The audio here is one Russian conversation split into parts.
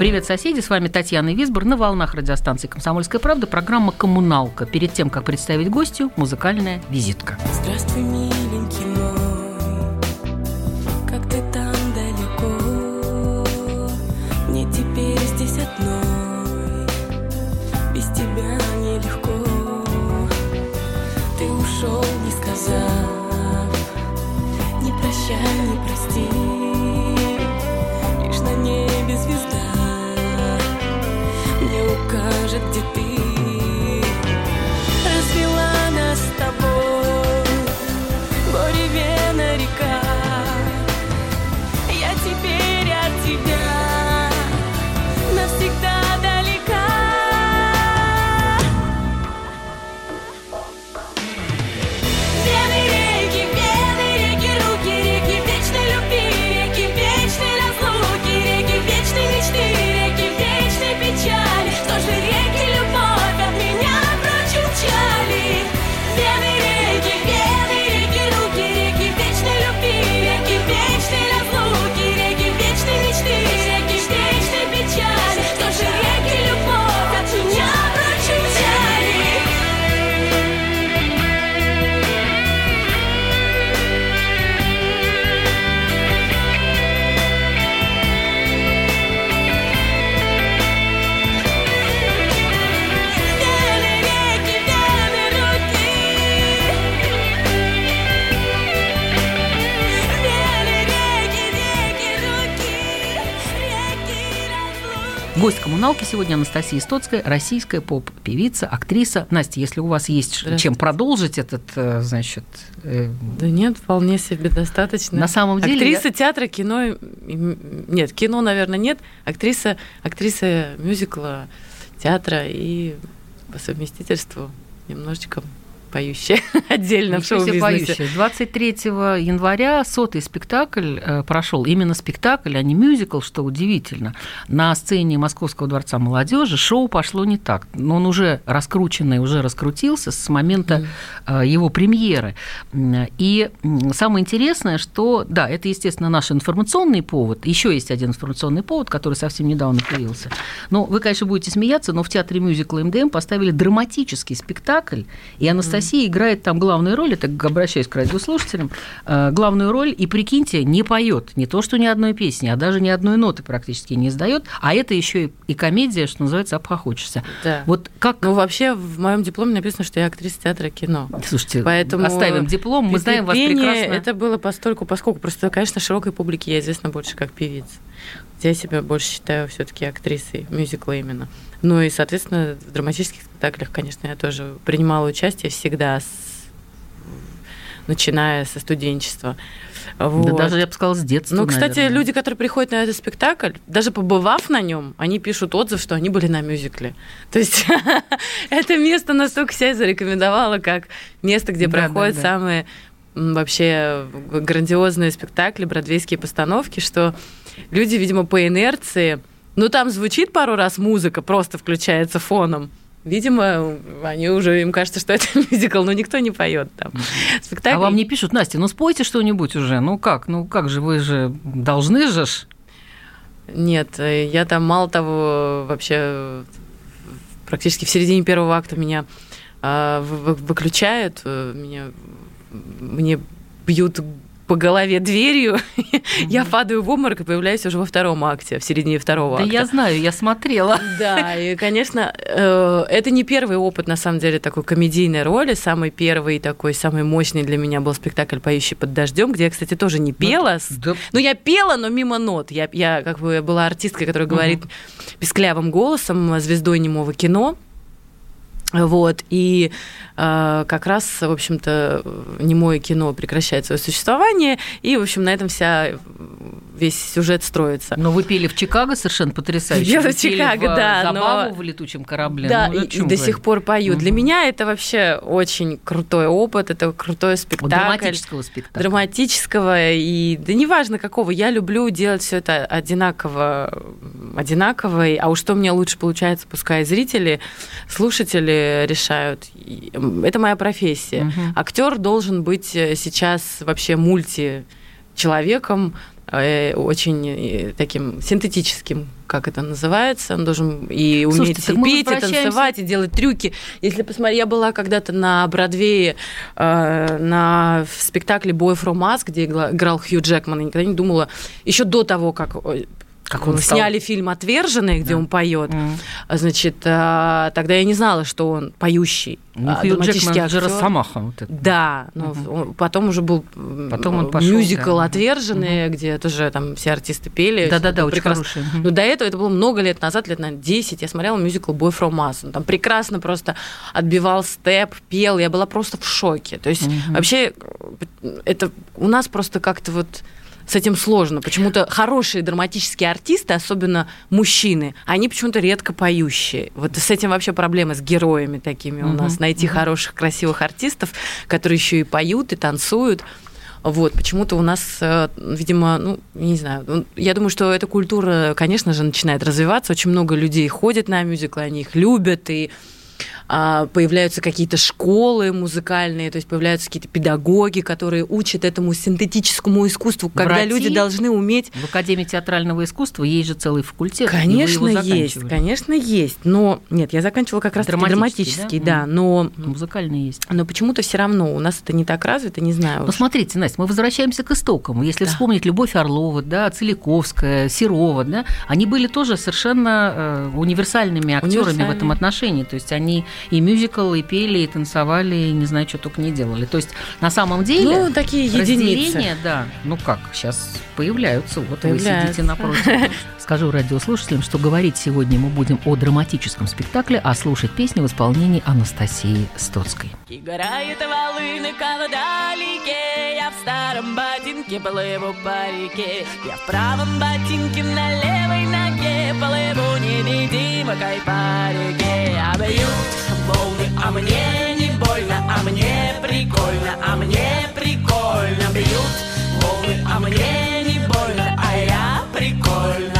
Привет, соседи! С вами Татьяна Висбор на волнах радиостанции «Комсомольская правда» программа «Коммуналка». Перед тем, как представить гостю, музыкальная визитка. Здравствуй, миленький мне укажет, где ты. Гость коммуналки сегодня Анастасия Истоцкая, российская поп-певица, актриса. Настя, если у вас есть чем продолжить этот, э, значит, э, Да нет, вполне себе достаточно. На самом деле Актриса театра, кино... Нет, кино, наверное, нет. Актриса, актриса мюзикла, театра и по совместительству немножечко поющая отдельно в Ничего себе шоу-бизнесе. поющая. 23 января сотый спектакль э, прошел. Именно спектакль, а не мюзикл, что удивительно. На сцене Московского дворца молодежи шоу пошло не так. Но он уже раскрученный, уже раскрутился с момента э, его премьеры. И самое интересное, что, да, это, естественно, наш информационный повод. Еще есть один информационный повод, который совсем недавно появился. Ну, вы, конечно, будете смеяться, но в театре мюзикла МДМ поставили драматический спектакль, и Анастасия играет там главную роль, это обращаюсь к радиослушателям, э, главную роль, и прикиньте, не поет, не то, что ни одной песни, а даже ни одной ноты практически не издает, а это еще и, и комедия, что называется, обхохочешься. Да. Вот как... Ну, вообще, в моем дипломе написано, что я актриса театра кино. Слушайте, Поэтому оставим диплом, мы знаем вас прекрасно. Это было постольку, поскольку просто, конечно, широкой публике я известна больше как певица. Я себя больше считаю все-таки актрисой мюзикла именно. Ну и, соответственно, в драматических спектаклях, конечно, я тоже принимала участие всегда, с- начиная со студенчества. Да Вот. даже, я бы сказала, с детства, Ну, кстати, наверное. люди, которые приходят на этот спектакль, даже побывав на нем, они пишут отзыв, что они были на мюзикле. То есть это место настолько себя зарекомендовало, как место, где Да, да, проходят да. самые вообще грандиозные спектакли, бродвейские постановки, что люди, видимо, по инерции, ну, там звучит пару раз музыка, просто включается фоном, Видимо, они уже, им кажется, что это мюзикл, но никто не поет там. Спектакль... А вам не пишут, Настя, ну спойте что-нибудь уже. Ну как, ну как же, вы же должны же ж. Нет, э, я там мало того, вообще э, практически в середине первого акта меня а, вы- выключают, э, меня, мне бьют по голове дверью, я падаю в обморок и появляюсь уже во втором акте, в середине второго Да акта. я знаю, я смотрела. Да, и, конечно, э, это не первый опыт, на самом деле, такой комедийной роли. Самый первый такой, самый мощный для меня был спектакль «Поющий под дождем», где я, кстати, тоже не пела. с- Да, ну, я пела, но мимо нот. Я, я как бы была артисткой, которая говорит писклявым голосом, звездой немого кино. Вот, и э, как раз, в общем-то, немое кино прекращает свое существование, и, в общем, на этом вся, весь сюжет строится. Но вы пели в Чикаго совершенно потрясающе. Вы в Чикаго, в, да, Забаву но- в летучем корабле. Да, Ну, и, и до говорить? сих пор пою. Для Мгм. меня это вообще очень крутой опыт, это крутой спектакль. драматического спектакля. драматического и да неважно какого, я люблю делать все это одинаково, одинаково, а уж что мне лучше получается, пускай зрители, слушатели решают. Это моя профессия. Мгм. Актер должен быть э, сейчас вообще мульти человеком, э, очень э, таким синтетическим, как это называется. Он должен и уметь Слушайте, и петь, и танцевать, и делать трюки. Если посмотреть, я была когда-то на Бродвее э, на в спектакле Boy from Us, где играл Хью Джекман, и никогда не думала, еще до того, как, Как он стал- сняли фильм «Отверженные», где Да. он поет, Мгм. значит, э, тогда я не знала, что он поющий. Ну, а, Хью Джекман же. Росомаха. Вот это. Да, но Мгм. он- потом уже был Потом он пошёл, мюзикл да. «Отверженные», где тоже там все артисты пели. Да-да-да, очень прекрасно. хороший. Но до этого, это было много лет назад, лет, наверное, 10, я смотрела мюзикл «Boy from Us». Он там прекрасно просто отбивал степ, пел, я была просто в шоке. То есть Мгм. вообще э, это у нас просто как-то вот с этим сложно. Почему-то хорошие драматические артисты, особенно мужчины, они почему-то редко поющие. Вот с этим вообще проблема с героями такими у нас. Найти хороших, красивых артистов, которые еще и поют, и танцуют. Вот, почему-то у нас, э, видимо, ну, не знаю, ну, я думаю, что эта культура, конечно же, начинает развиваться. Очень много людей ходят на мюзиклы, они их любят, и появляются какие-то школы музыкальные, то есть появляются какие-то педагоги, которые учат этому синтетическому искусству, когда Врати. люди должны уметь В Академии театрального искусства есть же целый факультет. Конечно, есть, конечно, есть. Но нет, я заканчивала как раз Драматический, да? да, но, Музыкальный есть. но почему-то все равно у нас это не так развито, не знаю. Ну, уж. смотрите, Настя, мы возвращаемся к истокам. Если Да. вспомнить Любовь Орлова, да, Целиковская, Серова, да, они были тоже совершенно э, универсальными актерами в Универсальными. этом отношении. То есть они и мюзикл, и пели, и танцевали, и не знаю, что только не делали. То есть на самом деле Ну, такие единицы. да, ну как, сейчас появляются. Вот вы Появляются. сидите напротив. Скажу радиослушателям, что говорить сегодня мы будем о драматическом спектакле, а слушать песни в исполнении Анастасии Стоцкой. Играет волынка вдалеке Я в старом ботинке плыву по реке Я в правом ботинке на левой ноге Плыву невидимкой по реке А бьют волны, а мне не больно А мне прикольно, а мне прикольно Бьют волны, а мне не больно А я прикольная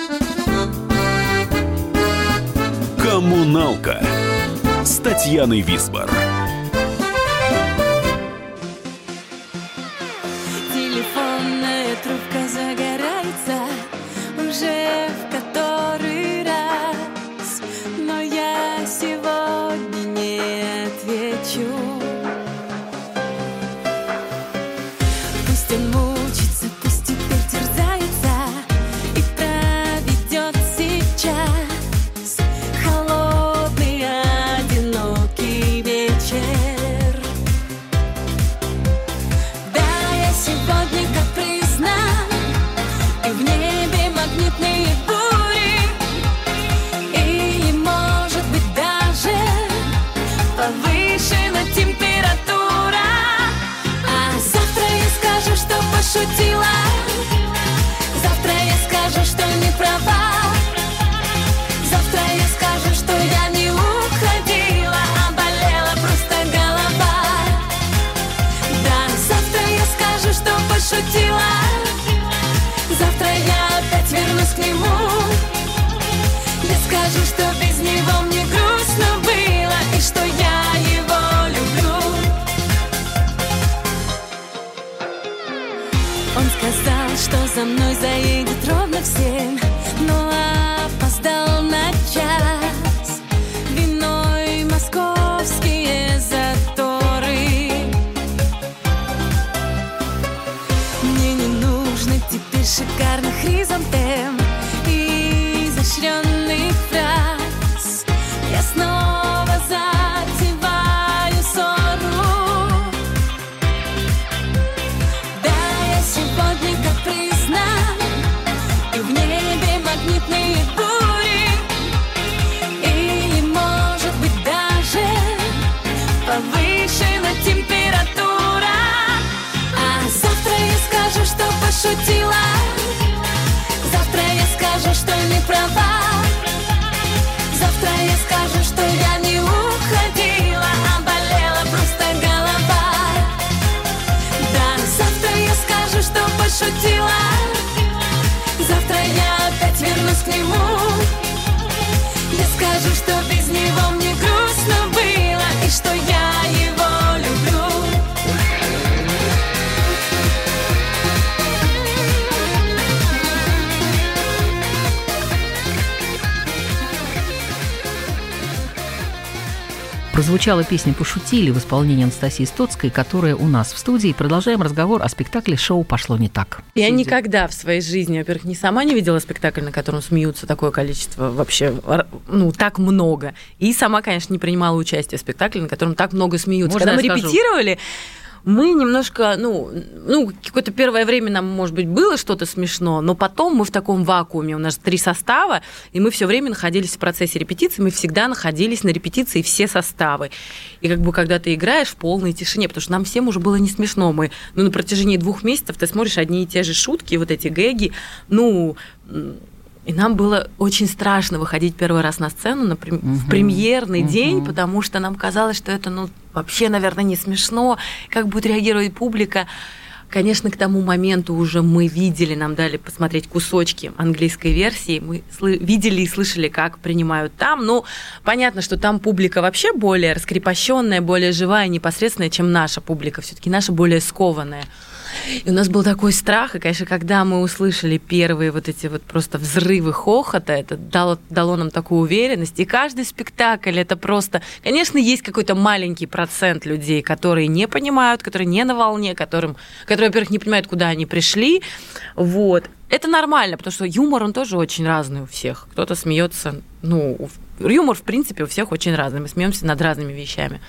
Коммуналка с Татьяной Висбор. Пошутила, за мной заедет ровно в пошутила. Завтра я скажу, что не права. Завтра я скажу, что я не уходила, а болела просто голова. Да, завтра я скажу, что пошутила. Завтра я опять вернусь к нему. Прозвучала песня «Пошутили» в исполнении Анастасии Стоцкой, которая у нас в студии. Продолжаем разговор о спектакле «Шоу пошло не так». Я Судя- никогда в своей жизни, во-первых, не сама не видела спектакль, на котором смеются такое количество вообще, ну, так много. И сама, конечно, не принимала участие в спектакле, на котором так много смеются. Можно Когда мы скажу? репетировали, мы немножко, ну, ну, какое-то первое время нам, может быть, было что-то смешно, но потом мы в таком вакууме, у нас три состава, и мы все время находились в процессе репетиции, мы всегда находились на репетиции все составы. И как бы когда ты играешь в полной тишине, потому что нам всем уже было не смешно, мы, ну, на протяжении двух месяцев ты смотришь одни и те же шутки, вот эти гэги, ну, и нам было очень страшно выходить первый раз на сцену на прем- в премьерный день, потому что нам казалось, что это ну, вообще, наверное, не смешно, как будет реагировать публика. Конечно, к тому моменту уже мы видели, нам дали посмотреть кусочки английской версии, мы видели и слышали, как принимают там. Ну, понятно, что там публика вообще более раскрепощенная, более живая, непосредственная, чем наша публика. Все-таки наша более скованная. И у нас был такой страх, и, конечно, когда мы услышали первые вот эти вот просто взрывы хохота, это дало, дало нам такую уверенность. И каждый спектакль это просто... Конечно, есть какой-то маленький процент людей, которые не понимают, которые не на волне, которым, которые, во-первых, не понимают, куда они пришли. Вот. Это нормально, потому что юмор, он тоже очень разный у всех. Кто-то смеется, ну, юмор, в принципе, у всех очень разный. Мы смеемся над разными вещами.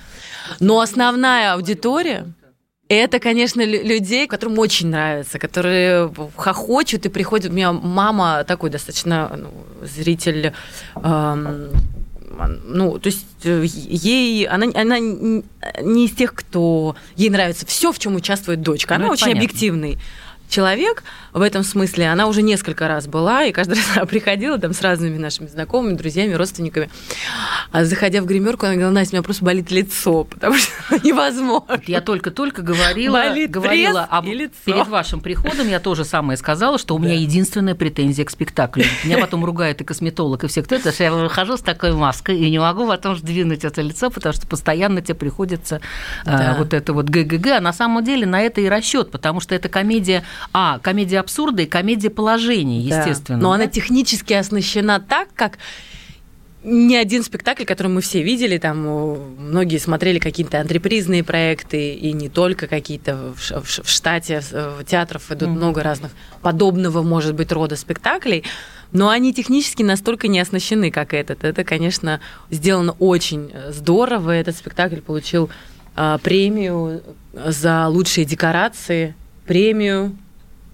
Но основная аудитория, это, конечно, лю- людей, которым очень нравится, которые хохочут и приходят. У меня мама такой достаточно ну, зритель. эм, ну, то есть э, ей, она, она не из тех, кто ей нравится все, в чем участвует дочка. Она Ну, очень понятно. объективный человек в этом смысле. Она уже несколько раз была, и каждый раз она приходила там с разными нашими знакомыми, друзьями, родственниками. А заходя в гримерку, она говорила, Настя, у меня просто болит лицо, потому что невозможно. Я только-только говорила, Болит говорила об... перед вашим приходом, я тоже самое сказала, что у меня единственная претензия к спектаклю. Меня потом ругает и косметолог, и все кто это, что я выхожу с такой маской и не могу потом сдвинуть это лицо, потому что постоянно тебе приходится э, Да. вот это вот ГГГ. А на самом деле на это и расчет, потому что это комедия, а, комедия абсурда и комедия положений, Да. естественно. Но она технически оснащена так, как ни один спектакль, который мы все видели, там многие смотрели какие-то антрепризные проекты, и не только какие-то в, в в штате э, в театров идут Мгм. много разных подобного, может быть, рода спектаклей, но они технически настолько не оснащены, как этот. Это, конечно, сделано очень э, здорово. Этот спектакль получил э, премию за лучшие декорации, премию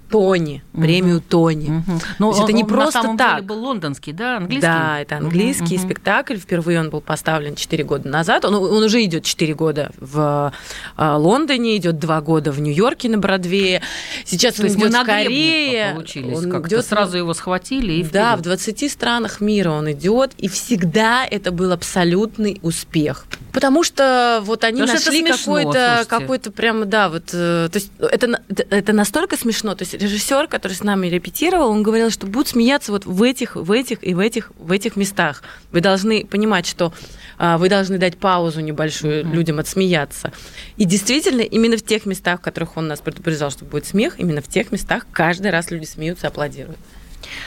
Тони, Мгм. премию Тони. То Но есть это он- не он просто на самом так. деле был лондонский, да, английский? Да, это английский мгм. спектакль. Впервые он был поставлен 4 года назад. Он, он уже идет 4 года в э, Лондоне, идет 2 года в Нью-Йорке на Бродвее. Сейчас То он идет в Корее. Он как-то. идет Сразу его схватили и да, в вперед. 20 странах мира он идет, и всегда это был абсолютный успех. Потому что вот они Потому это нашли смешно, какой-то, какой-то прям, да, вот, э, то есть это, это, это настолько смешно. То есть режиссер, который с нами репетировал, он говорил, что будут смеяться вот в этих, в этих и в этих, в этих местах. Вы должны понимать, что а, вы должны дать паузу небольшую людям отсмеяться. И действительно, именно в тех местах, в которых он нас предупреждал, что будет смех, именно в тех местах каждый раз люди смеются, аплодируют.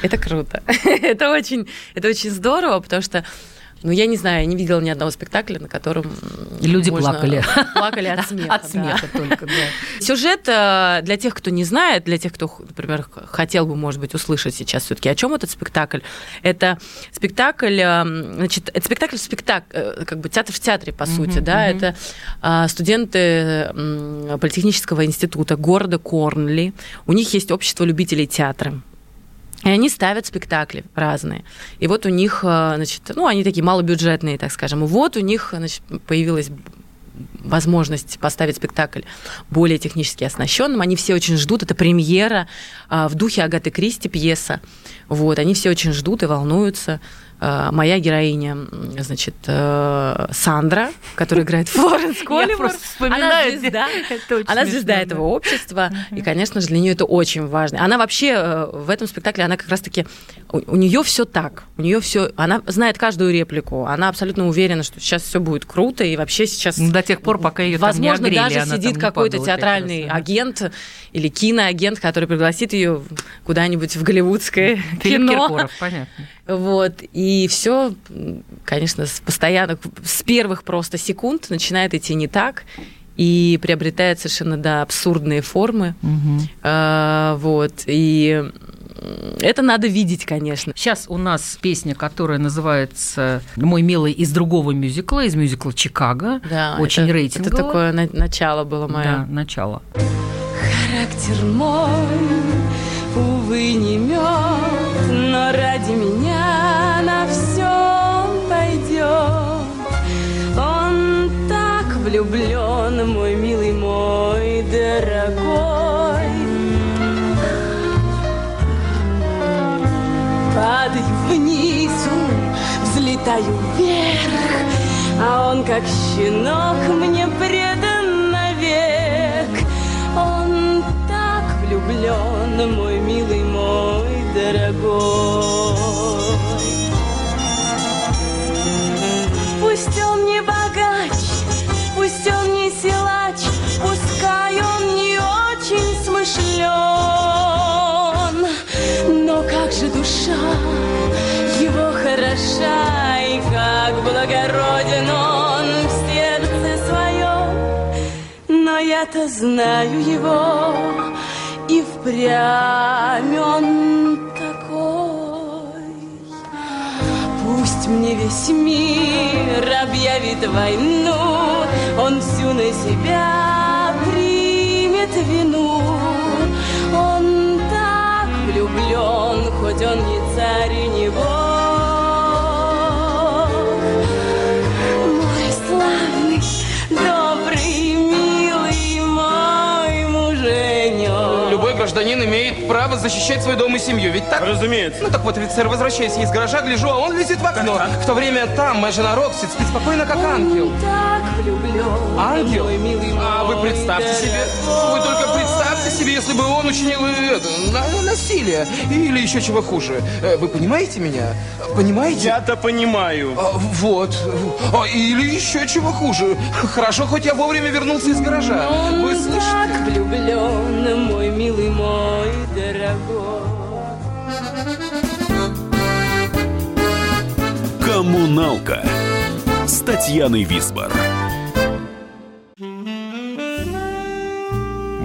Это круто. это очень, это очень здорово, потому что ну, я не знаю, я не видела ни одного спектакля, на котором И люди плакали. Плакали от смеха. От смеха только, да. Сюжет э, для тех, кто не знает, для тех, кто, например, хотел бы, может быть, услышать сейчас все-таки, о чем этот спектакль. Это спектакль, э, значит, это спектакль в спектакль, как бы театр в театре, по сути, да, это э, студенты Политехнического института города Корнли. У них есть общество любителей театра. И они ставят спектакли разные. И вот у них, э, значит, ну, они такие малобюджетные, так скажем. И вот у них, значит, появилась возможность поставить спектакль более технически оснащенным. Они все очень ждут. Это премьера а, в духе Агаты Кристи пьеса. Вот, они все очень ждут и волнуются. А, Моя героиня, значит, э, Сандра, которая играет Флоренс просто Она звезда. Она звезда этого общества, и, конечно же, для нее это очень важно. Она вообще э, в этом спектакле, она как раз-таки, у, нее все так, у нее все, она знает каждую реплику, она абсолютно уверена, что сейчас все будет круто, и вообще сейчас... Ну, До тех пор, пока ее там не Возможно, огрели, даже сидит какой-то театральный раз, агент или киноагент, который пригласит ее куда-нибудь в голливудское Филипп кино. Киркоров, понятно. Вот. И все, конечно, с постоянно, с первых просто секунд начинает идти не так и приобретает совершенно, да, абсурдные формы. Мгм. А, вот. И это надо видеть, конечно. Сейчас у нас песня, которая называется «Мой милый» из другого мюзикла, из мюзикла «Чикаго». Да, Очень это, рейтингово. Это такое на- начало было мое. Да, начало. Характер мой, увы, не мед, но как щенок мне предан навек. Он так влюблен, мой милый, мой дорогой. Пусть он не богач, пусть он не силач, пускай он не очень смышлен, но как же душа его хороша, я-то знаю его, и впрямь он такой. Пусть мне весь мир объявит войну, он всю на себя примет. вину. Он так влюблен, хоть он не царь и не бог. Гражданин имеет право защищать свой дом и семью, ведь так? Разумеется. Ну так вот, офицер, возвращаясь из гаража, гляжу, а он лезет в окно. В то время там моя жена Роксит спит спокойно, как ангел. Он так влюблен, Ангел? мой милый А вы мой представьте себе, вы только представьте себе, если бы он учинил э, это, на- насилие или еще чего хуже. Э, Вы понимаете меня? Понимаете? Я-то понимаю. А, Вот. А, Или еще чего хуже. Хорошо, хоть я вовремя вернулся из гаража. Он Вы слышите? так влюблен, мой милый мой дорогой. Коммуналка с Татьяной Висбор.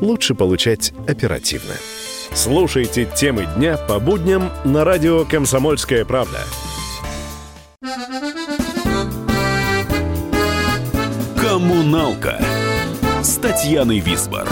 лучше получать оперативно. Слушайте темы дня по будням на радио «Комсомольская правда». Коммуналка с Татьяной Висбор.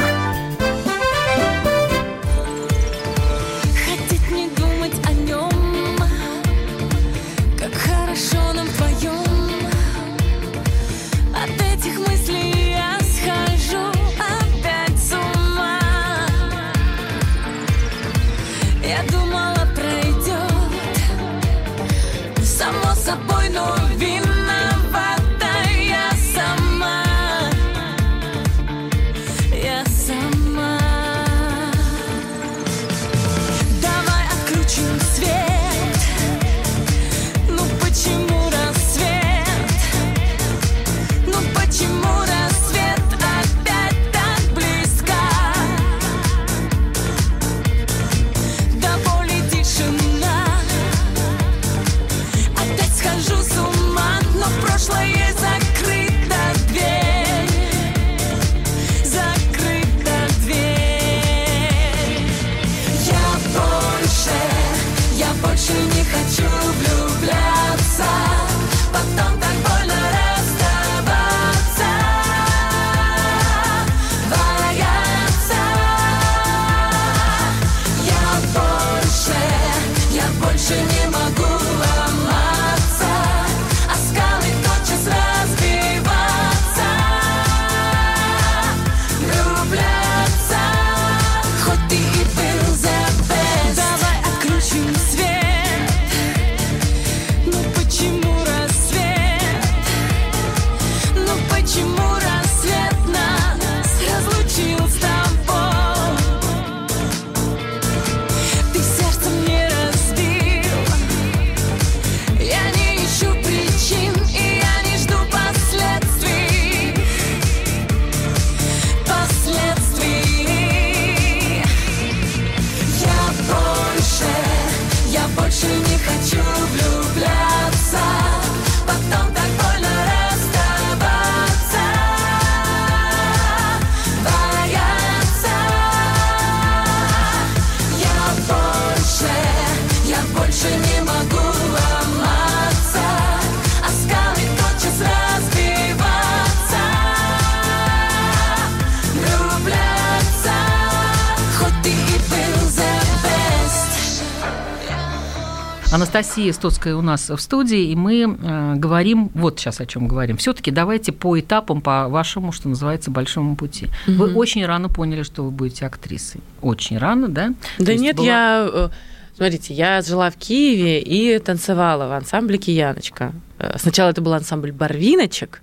Анастасия Стоцкая у нас в студии, и мы э, говорим, вот сейчас о чем говорим. Все-таки давайте по этапам, по вашему, что называется, большому пути. Вы очень рано поняли, что вы будете актрисой. Очень рано, да? То Да есть нет, была- я... э, Смотрите, я жила в Киеве и танцевала в ансамбле «Кияночка». Э, Сначала это был ансамбль «Барвиночек».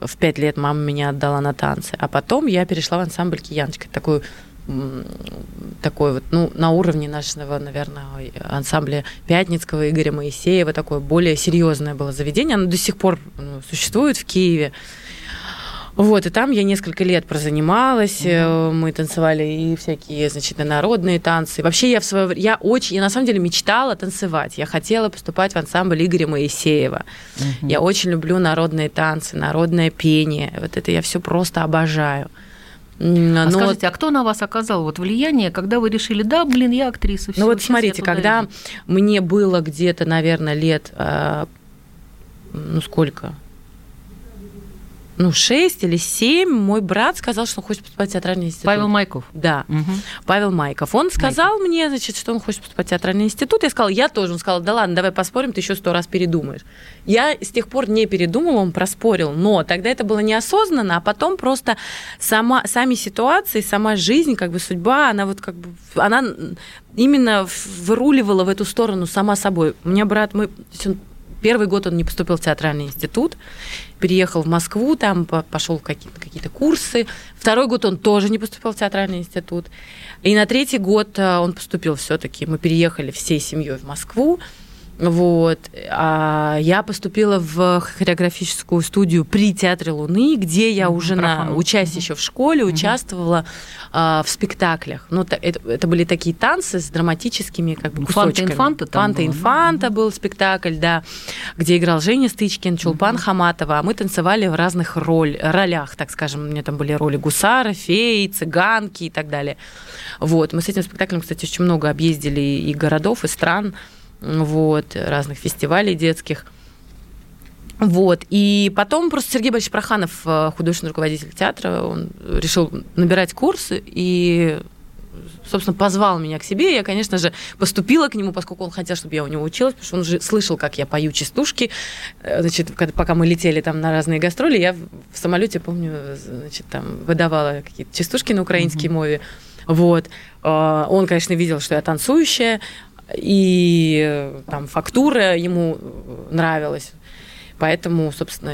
В пять лет мама меня отдала на танцы. А потом я перешла в ансамбль «Кияночка». Такой м, такой вот, ну, на уровне нашего, наверное, ансамбля Пятницкого Игоря Моисеева, такое более серьезное было заведение. Оно до сих пор ну, существует в Киеве. Вот, и там я несколько лет прозанималась, э, мы танцевали и всякие, значит, и народные танцы. Вообще я в свое я очень, я на самом деле мечтала танцевать. Я хотела поступать в ансамбль Игоря Моисеева. Я очень люблю народные танцы, народное пение. Вот это я все просто обожаю. М, А но вот- скажите, а кто на вас оказал вот влияние, когда вы решили, да, блин, я актриса, Ну всё, вот смотрите, когда иду». мне было где-то, наверное, лет, а, ну сколько? Ну, шесть или семь, мой брат сказал, что он хочет поступать в театральный институт. Павел Майков. Да, Мгм. Павел Майков. Он сказал мне, значит, что он хочет поступать в театральный институт. Я сказала, я тоже. Он сказал, да ладно, давай поспорим, ты еще сто раз передумаешь. Я с тех пор не передумала, он проспорил. Но тогда это было неосознанно, а потом просто сама, сами ситуации, сама жизнь, как бы судьба, она вот как бы, она именно выруливала в эту сторону сама собой. У меня брат, мы, он Первый год он не поступил в театральный институт, переехал в Москву, там по- пошел в какие-то, какие-то курсы. Второй год он тоже не поступил в театральный институт. И на третий год а, он поступил все-таки. Мы переехали всей семьей в Москву. Вот. А я поступила в хореографическую студию при Театре Луны, где я Мгм, уже на, Трофимов. учась еще в школе, участвовала а, в спектаклях. Ну, та- это, это были такие танцы с драматическими как бы, Фанта кусочками. Инфанта там Фанта? Инфанта был спектакль, да, где играл Женя Стычкин, Чулпан Хаматова, а мы танцевали в разных роль, ролях, так скажем. У меня там были роли гусара, феи, цыганки и так далее. Вот. Мы с этим спектаклем, кстати, очень много объездили и городов, и стран, вот, разных фестивалей детских. Вот. И потом просто Сергей Борисович Проханов, э, художественный руководитель театра, он решил набирать курсы и собственно, позвал меня к себе. Я, конечно же, поступила к нему, поскольку он хотел, чтобы я у него училась, потому что он же слышал, как я пою частушки. Э, Значит, когда, пока мы летели там на разные гастроли, я в самолете, помню, значит, там выдавала какие-то частушки на украинской мове. Вот. Э, Он, конечно, видел, что я танцующая, и э, там фактура ему нравилась. Поэтому, собственно,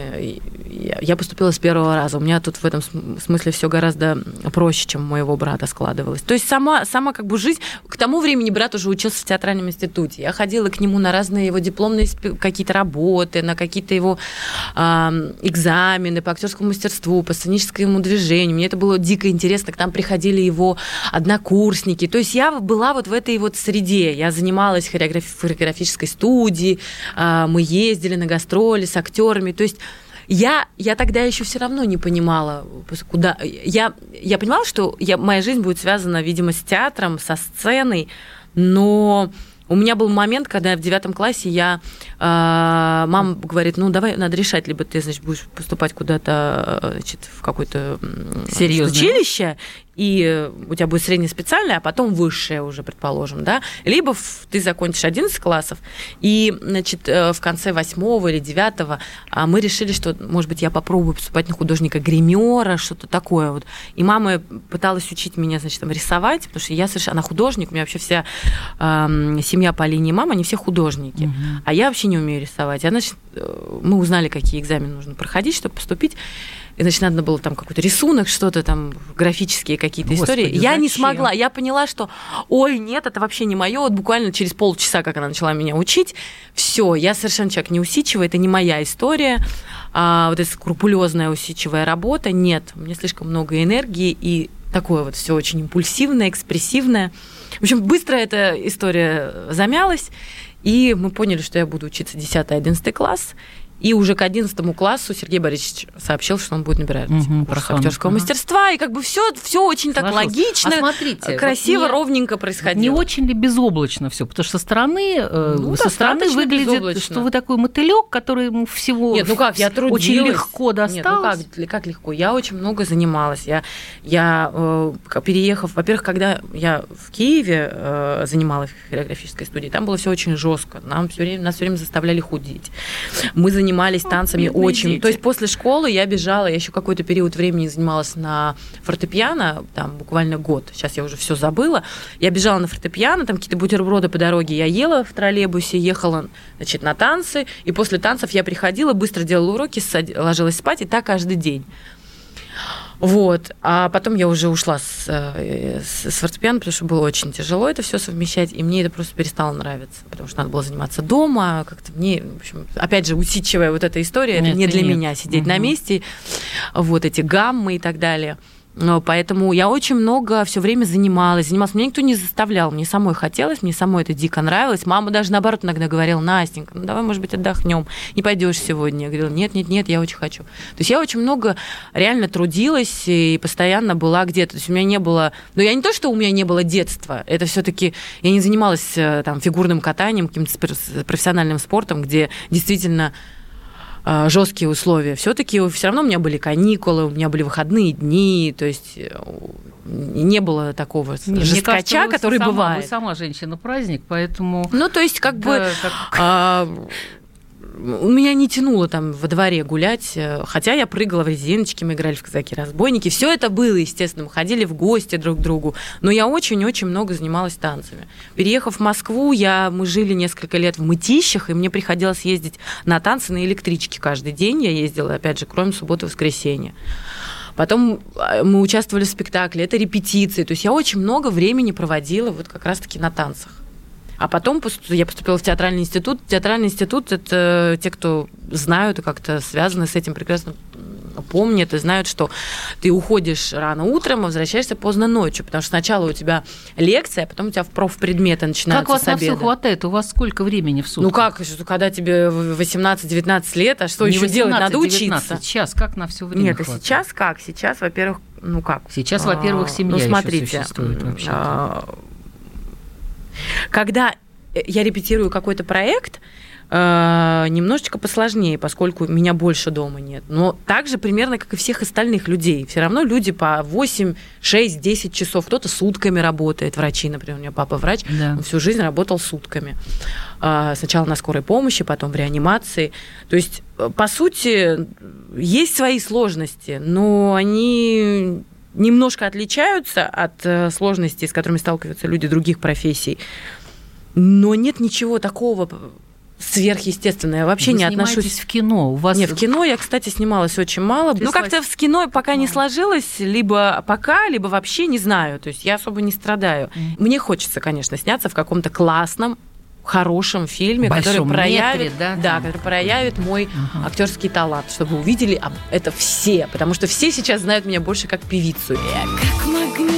я поступила с первого раза. У меня тут в этом см- смысле все гораздо проще, чем у моего брата складывалось. То есть сама, сама как бы жизнь... К тому времени брат уже учился в театральном институте. Я ходила к нему на разные его дипломные какие-то работы, на какие-то его ам, экзамены по актерскому мастерству, по сценическому движению. Мне это было дико интересно. К нам приходили его однокурсники. То есть я была вот в этой вот среде. Я занималась хореографической студии, а, мы ездили на гастроли актерами. То есть я, я тогда еще все равно не понимала, куда... Я, я понимала, что я, моя жизнь будет связана, видимо, с театром, со сценой, но у меня был момент, когда в девятом классе я... э, мама говорит, ну, давай, надо решать, либо ты, значит, будешь поступать куда-то, э, значит, в какое-то м, Серьёзное. училище, и э, у тебя будет среднее специальное, а потом высшее уже, предположим, да, либо ты закончишь 11 классов, и, значит, э, в конце восьмого или девятого а, мы решили, что, может быть, я попробую поступать на художника гримера, что-то такое вот. И мама пыталась учить меня, значит, там, рисовать, потому что я совершенно, она художник, у меня вообще вся эм, семья по линии мамы, они все художники, а я вообще не умею рисовать. А, значит, э, мы узнали, какие экзамены нужно проходить, чтобы поступить. И, значит, надо было там какой-то рисунок, что-то там, графические какие-то Господи, истории. Я не зачем? смогла. Я поняла, что, ой, нет, это вообще не мое. Вот буквально через полчаса, как она начала меня учить, все, я совершенно человек не усидчивый, это не моя история. А, вот эта скрупулезная усидчивая работа, нет, у меня слишком много энергии и такое вот все очень импульсивное, экспрессивное. В общем, быстро эта история замялась, и мы поняли, что я буду учиться 10-11 класс. И уже к 11 классу Сергей Борисович сообщил, что он будет набирать Мгм, курс актерского мастерства. И как бы все, все очень так Сложилось. логично, А смотрите, красиво, вот не- ровненько происходило. Не очень ли безоблачно все? Потому что со стороны, э, Ну, со стороны выглядит, безоблачно. что вы такой мотылек, который ему всего Нет, ну как, я трудилась. очень легко Нет, ну досталось. как, как легко? Я очень много занималась. Я, я э, переехав, во-первых, когда я в Киеве э, занималась в хореографической студии, там было все очень жестко. Нам все время, нас все время заставляли худеть. Мы занимались танцами бедные очень. дети. То есть после школы я бежала, я еще какой-то период времени занималась на фортепиано, там буквально год. Сейчас я уже все забыла. Я бежала на фортепиано, там какие-то бутерброды по дороге я ела в троллейбусе, ехала, значит, на танцы, и после танцев я приходила, быстро делала уроки, ложилась спать, и так каждый день. Вот. А потом я уже ушла с, э, с, с фортепиано, потому что было очень тяжело это все совмещать, и мне это просто перестало нравиться, потому что надо было заниматься дома, как-то мне, в общем, опять же, усидчивая вот эта история, это Нет, не для нет. меня сидеть на Мгм. месте. вот эти гаммы и так далее. Поэтому я очень много все время занималась, занималась. Меня никто не заставлял, мне самой хотелось, мне самой это дико нравилось. Мама даже наоборот иногда говорила, Настенька, ну давай, может быть, отдохнем, не пойдешь сегодня. Я говорила, нет, нет, нет, я очень хочу. То есть я очень много реально трудилась и постоянно была где-то. То есть у меня не было, ну я не то, что у меня не было детства, это все-таки я не занималась э, там фигурным катанием, каким-то профессиональным спортом, где действительно жесткие условия. Все-таки все равно у меня были каникулы, у меня были выходные дни, то есть э, не было такого Не, жесткача, кажется, который сама- бывает. Вы сама женщина-праздник, поэтому... Ну, то есть, как бы Да, как- а, у меня не тянуло там во дворе гулять, э, хотя я прыгала в резиночки, мы играли в казаки-разбойники. Все это было, естественно, мы ходили в гости друг к другу. Но я очень-очень много занималась танцами. Переехав в Москву, я, мы жили несколько лет в Мытищах, и мне приходилось ездить на танцы на электричке каждый день. Я ездила, опять же, кроме субботы и воскресенья. Потом а, мы участвовали в спектакле, это репетиции. То есть я очень много времени проводила вот как раз-таки на танцах. А потом я поступила в театральный институт. Театральный институт – это те, кто знают и как-то связаны с этим прекрасно помнят и знают, что ты уходишь рано утром, а возвращаешься поздно ночью, потому что сначала у тебя лекция, а потом у тебя в профпредметы начинаются Как вас на все хватает? У вас сколько времени в сутках? Ну как, когда тебе в 18-19 лет, а что Не еще делать? 18, Надо 19. учиться. Сейчас как на все время Нет, а хватает? сейчас как? Сейчас, во-первых, ну как? Сейчас, во-первых, А, семья ну, смотрите, существует вообще-то. а, Когда э, я репетирую какой-то проект, э, немножечко посложнее, поскольку меня больше дома нет. Но также примерно, как и всех остальных людей. Все равно люди по 8, 6, 10 часов. Кто-то сутками работает, врачи, например, у меня папа врач, Да. он всю жизнь работал сутками. А, Сначала на скорой помощи, потом в реанимации. То есть, э, по сути, есть свои сложности, но они немножко отличаются от э, сложностей, с которыми сталкиваются люди других профессий. Но нет ничего такого сверхъестественного. Я вообще Вы не отношусь в кино. У вас не, в кино я, кстати, снималась очень мало. Ну, как-то в кино пока не сложилось, либо пока, либо вообще не знаю. То есть я особо не страдаю. Мне хочется, конечно, сняться в каком-то классном хорошем фильме, который Большом проявит, метре, да, там. который проявит мой Ага. актерский талант, чтобы увидели это все, потому что все сейчас знают меня больше как певицу. Я как магнит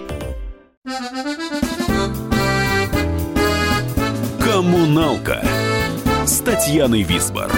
Коммуналка с Татьяной Висбор.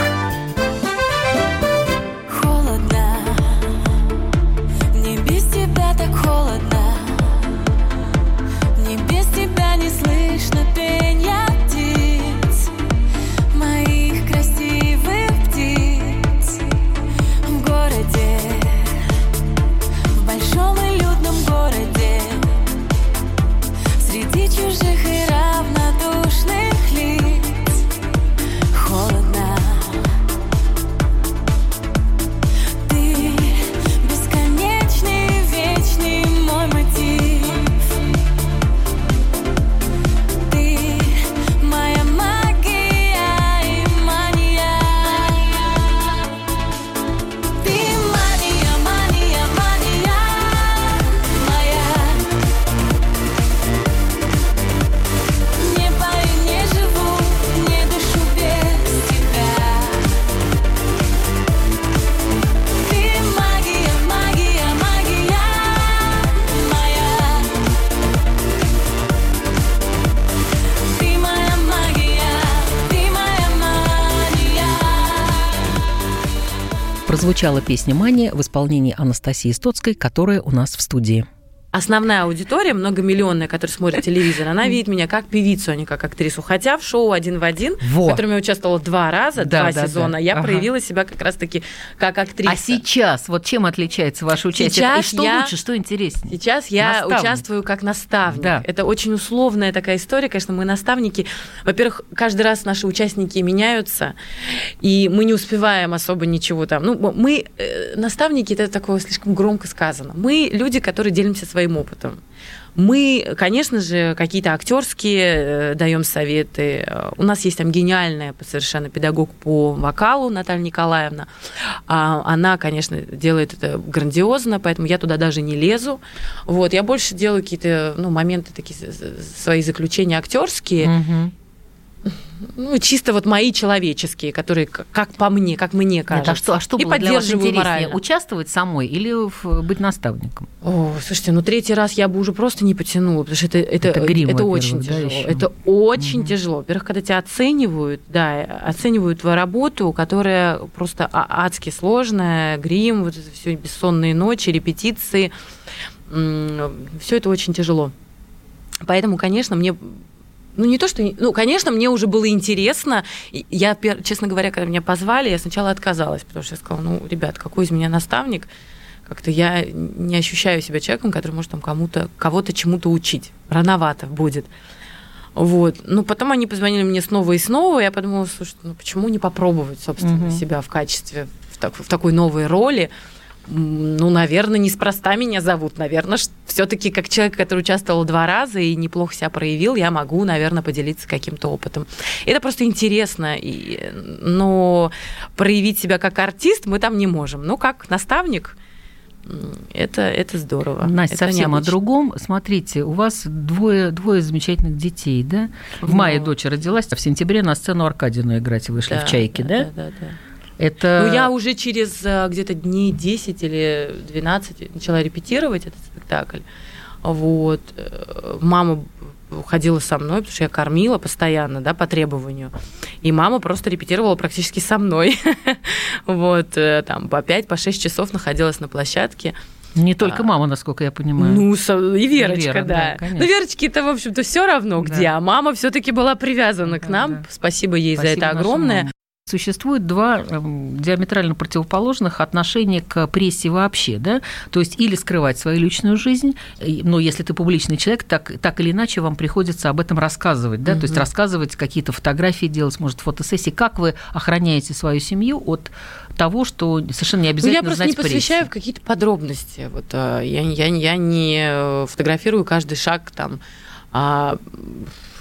Прозвучала песня «Мания» в исполнении Анастасии Стоцкой, которая у нас в студии. Основная аудитория, многомиллионная, которая смотрит телевизор, она видит меня как певицу, а не как актрису. Хотя в шоу «Один в один», Во. в котором я участвовала два раза, Да, два да, сезона, да. я Ага. проявила себя как раз-таки как актриса. А сейчас, вот чем отличается ваше участие? Сейчас И что я- лучше, что интереснее? Сейчас я Наставник. участвую как наставник. Да. Это очень условная такая история. Конечно, мы наставники. Во-первых, каждый раз наши участники меняются, и мы не успеваем особо ничего там. Ну, мы э, наставники, это такое слишком громко сказано. Мы люди, которые делимся своим опытом. Мы, конечно же, какие-то актерские даем советы. Э, У нас есть там гениальная совершенно педагог по вокалу Наталья Николаевна. А, Она, конечно, делает это грандиозно, поэтому я туда даже не лезу. Вот, я больше делаю какие-то ну, моменты такие свои заключения актерские, Мгм. Ну чисто вот мои человеческие, которые как по мне, как мне Нет, кажется. а что, а что и было для вас интереснее? морально. Участвовать самой или быть наставником? О, слушайте, ну третий раз я бы уже просто не потянула, потому что это, это, Это грим, это очень да, тяжело. ещё? Это очень тяжело. Во-первых, когда тебя оценивают, да, оценивают твою работу, которая просто а- адски сложная, грим, вот это все бессонные ночи, репетиции, все это очень тяжело. Поэтому, конечно, мне ну, не то, что... Ну, конечно, мне уже было интересно. Я, честно говоря, когда меня позвали, я сначала отказалась, потому что я сказала, ну, ребят, какой из меня наставник? Как-то я не ощущаю себя человеком, который может там кому-то, кого-то чему-то учить. Рановато будет. Вот. Ну, потом они позвонили мне снова и снова, и я подумала, слушай, ну почему не попробовать, собственно, Мгм. себя в качестве, в, так- в такой новой роли? Ну, наверное, неспроста меня зовут. Наверное, все-таки как человек, который участвовал два раза и неплохо себя проявил, я могу, наверное, поделиться каким-то опытом. Это просто интересно. И, но проявить себя как артист мы там не можем. Ну, как наставник, это, это здорово. Настя, Это совсем о необычно. другом. Смотрите, у вас двое, двое замечательных детей, да? В Ну. мае дочь родилась, а в сентябре на сцену Аркадину играть вышли в «Чайке», да? Да, да, да. Это... Ну, я уже через э, где-то дней 10 или 12 начала репетировать этот спектакль. Вот. Э, Мама ходила со мной, потому что я кормила постоянно, да, по требованию. И мама просто репетировала практически со мной. Вот, э, там, по 5, по 6 часов находилась на площадке. Не только А, мама, насколько я понимаю. Ну, со- и Верочка, Вера, да, да. конечно. ну, Верочке-то, в общем-то, все равно Да. где, а мама все-таки была привязана к Да, нам. да. Спасибо ей за Спасибо это нашим огромное. Существует два эм, диаметрально противоположных отношения к прессе вообще, да? То есть или скрывать свою личную жизнь, но если ты публичный человек, так, так или иначе вам приходится об этом рассказывать, да? То есть рассказывать, какие-то фотографии делать, может, фотосессии. Как вы охраняете свою семью от того, что совершенно не Ну, обязательно я просто знать не в прессе? посвящаю в какие-то подробности. Вот, а, я, я, я не э, фотографирую каждый шаг там, а,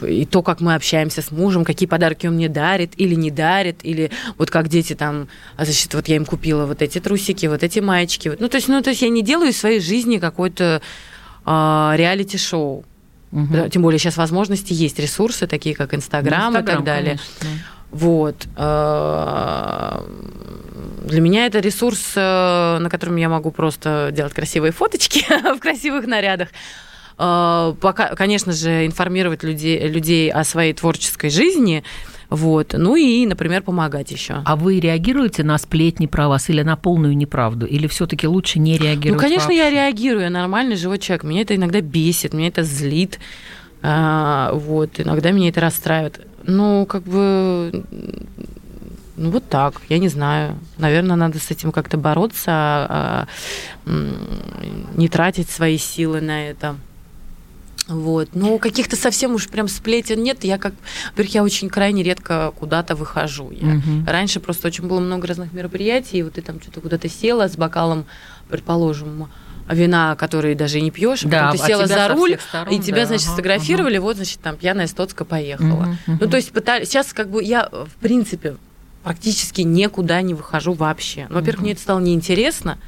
и то, как мы общаемся с мужем, какие подарки он мне дарит или не дарит, или вот как дети там, а, значит, вот я им купила вот эти трусики, вот эти маечки. Вот. Ну, то есть, ну, то есть я не делаю из своей жизни какой-то а, реалити-шоу. Да, Тем более сейчас возможности есть, ресурсы такие, как Инстаграм и Инстаграм, так далее. конечно. Вот. э, Для меня это ресурс, э, на котором я могу просто делать красивые фоточки в красивых нарядах. Э, пока, конечно же, информировать людей, людей о своей творческой жизни, вот. Ну и, например, помогать еще. А вы реагируете на сплетни про вас или на полную неправду? Или все-таки лучше не реагировать? Ну, конечно, вообще? я реагирую, я нормальный живой человек. Меня это иногда бесит, меня это злит. А, вот, иногда меня это расстраивает. Ну, как бы, ну, вот так, я не знаю. Наверное, надо с этим как-то бороться, а, м, не тратить свои силы на это. Вот. Ну, каких-то совсем уж прям сплетен нет. Я как, во-первых, я очень крайне редко куда-то выхожу. Я Мгм. Раньше просто очень было много разных мероприятий, и вот ты там что-то куда-то села с бокалом, предположим, вина, который даже и не пьешь, Да, потом ты а села за руль, сторон, и тебя, да, значит, ага, сфотографировали, вот, значит, там пьяная стоцка поехала. Мгм, Ну, то есть пытались... Сейчас как бы я, в принципе, практически никуда не выхожу вообще. Ну, во-первых, Мгм. мне это стало неинтересно,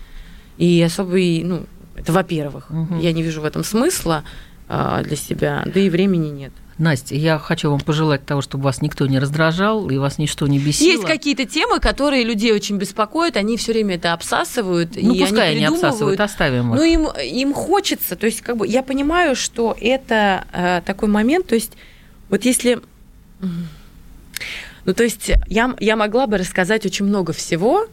и особо, и, ну, это во-первых. Мгм. Я не вижу в этом смысла а, для себя, да и времени нет. Настя, я хочу вам пожелать того, чтобы вас никто не раздражал и вас ничто не бесило. Есть какие-то темы, которые людей очень беспокоят, они все время это обсасывают, Ну, и пускай они они обсасывают, оставим их. Ну, им, им хочется, то есть, как бы, я понимаю, что это э, такой момент, то есть, вот если... Ну, то есть, я, я могла бы рассказать очень много всего,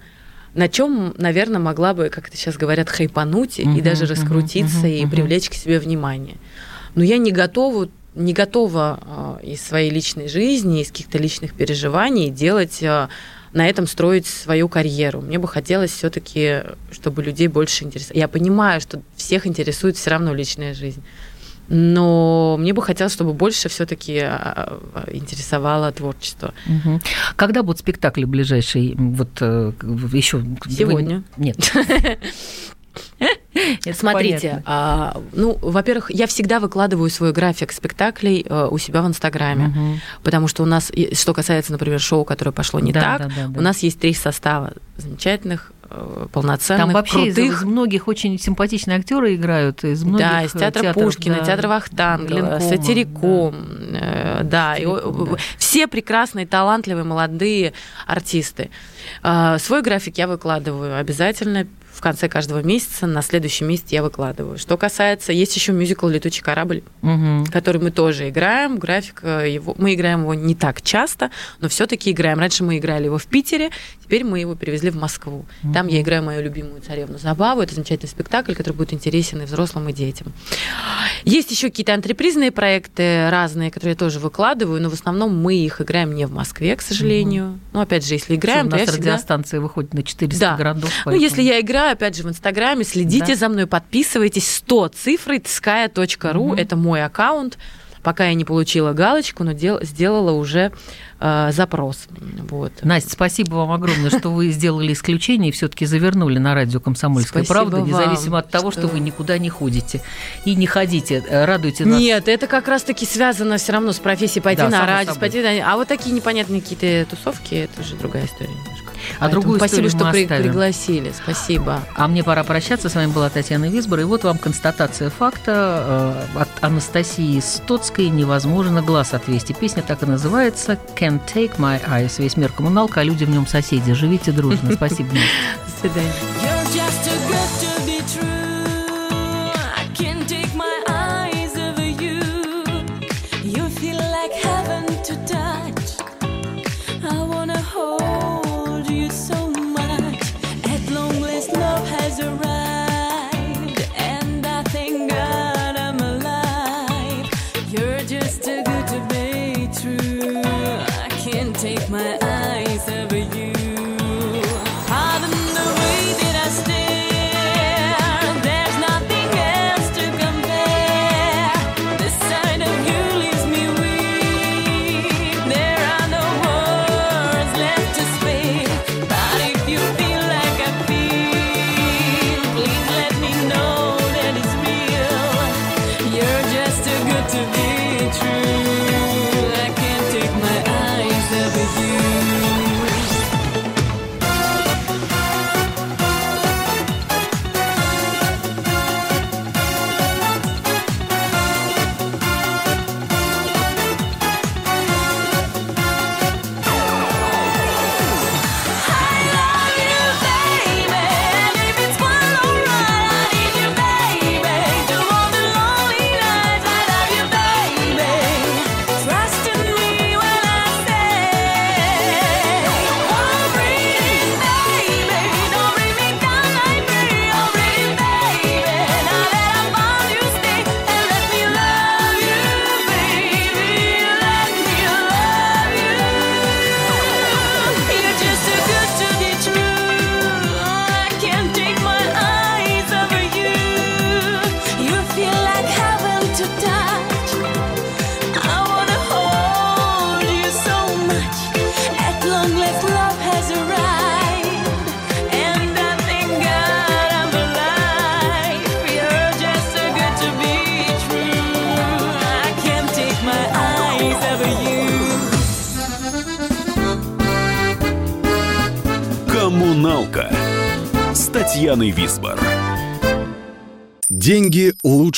на чем, наверное, могла бы, как это сейчас говорят, хайпануть и Мгм, даже раскрутиться мгм, и мгм. привлечь к себе внимание. Но я не готова не готова э, из своей личной жизни, из каких-то личных переживаний делать э, на этом строить свою карьеру. Мне бы хотелось все-таки, чтобы людей больше интересовало. Я понимаю, что всех интересует все равно личная жизнь. Но мне бы хотелось, чтобы больше все-таки интересовало творчество. Мгм. Когда будут спектакли ближайшие? Вот еще Сегодня. Нет. Это Смотрите, а, ну, во-первых, я всегда выкладываю свой график спектаклей э, у себя в Инстаграме, Мгм. потому что у нас, что касается, например, шоу, которое пошло не Да, так, да, да, да. у нас есть три состава замечательных, э, полноценных, Там вообще крутых. из многих очень симпатичные актеры играют, из многих Да, из театра театров, Пушкина, да, театра Ленкома, Сатириком, э, да, и, Сатирикон, о- да. все прекрасные, талантливые, молодые артисты. Свой график я выкладываю обязательно в конце каждого месяца, на следующий месяц я выкладываю. Что касается, есть еще мюзикл «Летучий корабль», Мгм. который мы тоже играем. График э, его, мы играем его не так часто, но все-таки играем. Раньше мы играли его в Питере, теперь мы его перевезли в Москву. Там я играю мою любимую царевну Забаву. Это замечательный спектакль, который будет интересен и взрослым, и детям. Есть еще какие-то антрепризные проекты разные, которые я тоже выкладываю, но в основном мы их играем не в Москве, к сожалению. Но опять же, если играем, У то нас я всегда... радиостанция выходит на 400 Да. городов. Ну, если я играю, опять же, в Инстаграме, следите Да. за мной, подписывайтесь. 100 цифрой tskaya.ru, это мой аккаунт. Пока я не получила галочку, но дел- сделала уже э, запрос. Вот. Настя, спасибо вам огромное, что вы сделали исключение и все-таки завернули на радио «Комсомольская Спасибо правда», вам, независимо от того, что что- вы никуда не ходите. И не ходите, э, радуйте нас. Нет, это как раз-таки связано все равно с профессией пойти Да, на радио, собой. пойти на... А вот такие непонятные какие-то тусовки, это уже другая история немножко. А другую спасибо, историю что мы при- оставим. пригласили. Спасибо. А мне пора прощаться. С вами была Татьяна Висбор. И вот вам констатация факта э, от Анастасии Стоцкой «Невозможно глаз отвести». Песня так и называется «Can't take my eyes». Весь мир коммуналка, а люди в нем соседи. Живите дружно. Спасибо. До свидания.